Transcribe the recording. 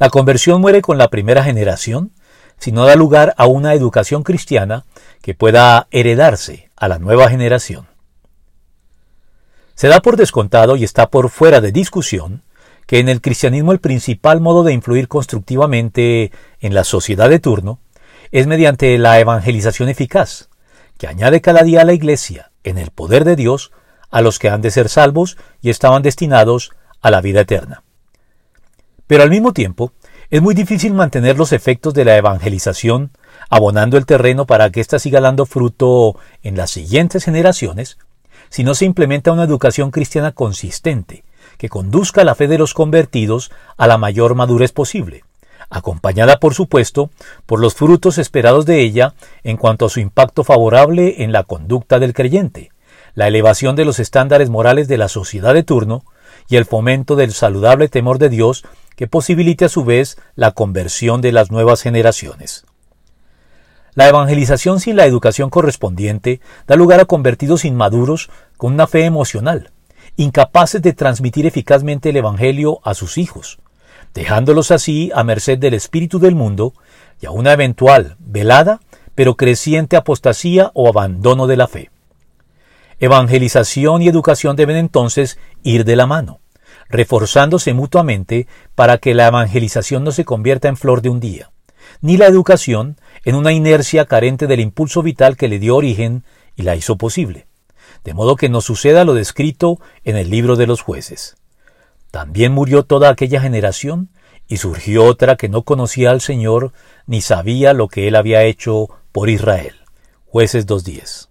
La conversión muere con la primera generación si no da lugar a una educación cristiana que pueda heredarse a la nueva generación. Se da por descontado y está por fuera de discusión que en el cristianismo el principal modo de influir constructivamente en la sociedad de turno es mediante la evangelización eficaz, que añade cada día a la Iglesia, en el poder de Dios, a los que han de ser salvos y estaban destinados a la vida eterna. Pero al mismo tiempo, es muy difícil mantener los efectos de la evangelización, abonando el terreno para que ésta siga dando fruto en las siguientes generaciones, si no se implementa una educación cristiana consistente, que conduzca la fe de los convertidos a la mayor madurez posible, acompañada por supuesto por los frutos esperados de ella en cuanto a su impacto favorable en la conducta del creyente, la elevación de los estándares morales de la sociedad de turno y el fomento del saludable temor de Dios que posibilite a su vez la conversión de las nuevas generaciones. La evangelización sin la educación correspondiente da lugar a convertidos inmaduros con una fe emocional, incapaces de transmitir eficazmente el Evangelio a sus hijos, dejándolos así a merced del espíritu del mundo y a una eventual, velada, pero creciente apostasía o abandono de la fe. Evangelización y educación deben entonces ir de la mano reforzándose mutuamente para que la evangelización no se convierta en flor de un día, ni la educación en una inercia carente del impulso vital que le dio origen y la hizo posible, de modo que no suceda lo descrito en el libro de los jueces. También murió toda aquella generación, y surgió otra que no conocía al Señor ni sabía lo que él había hecho por Israel. Jueces 2.10.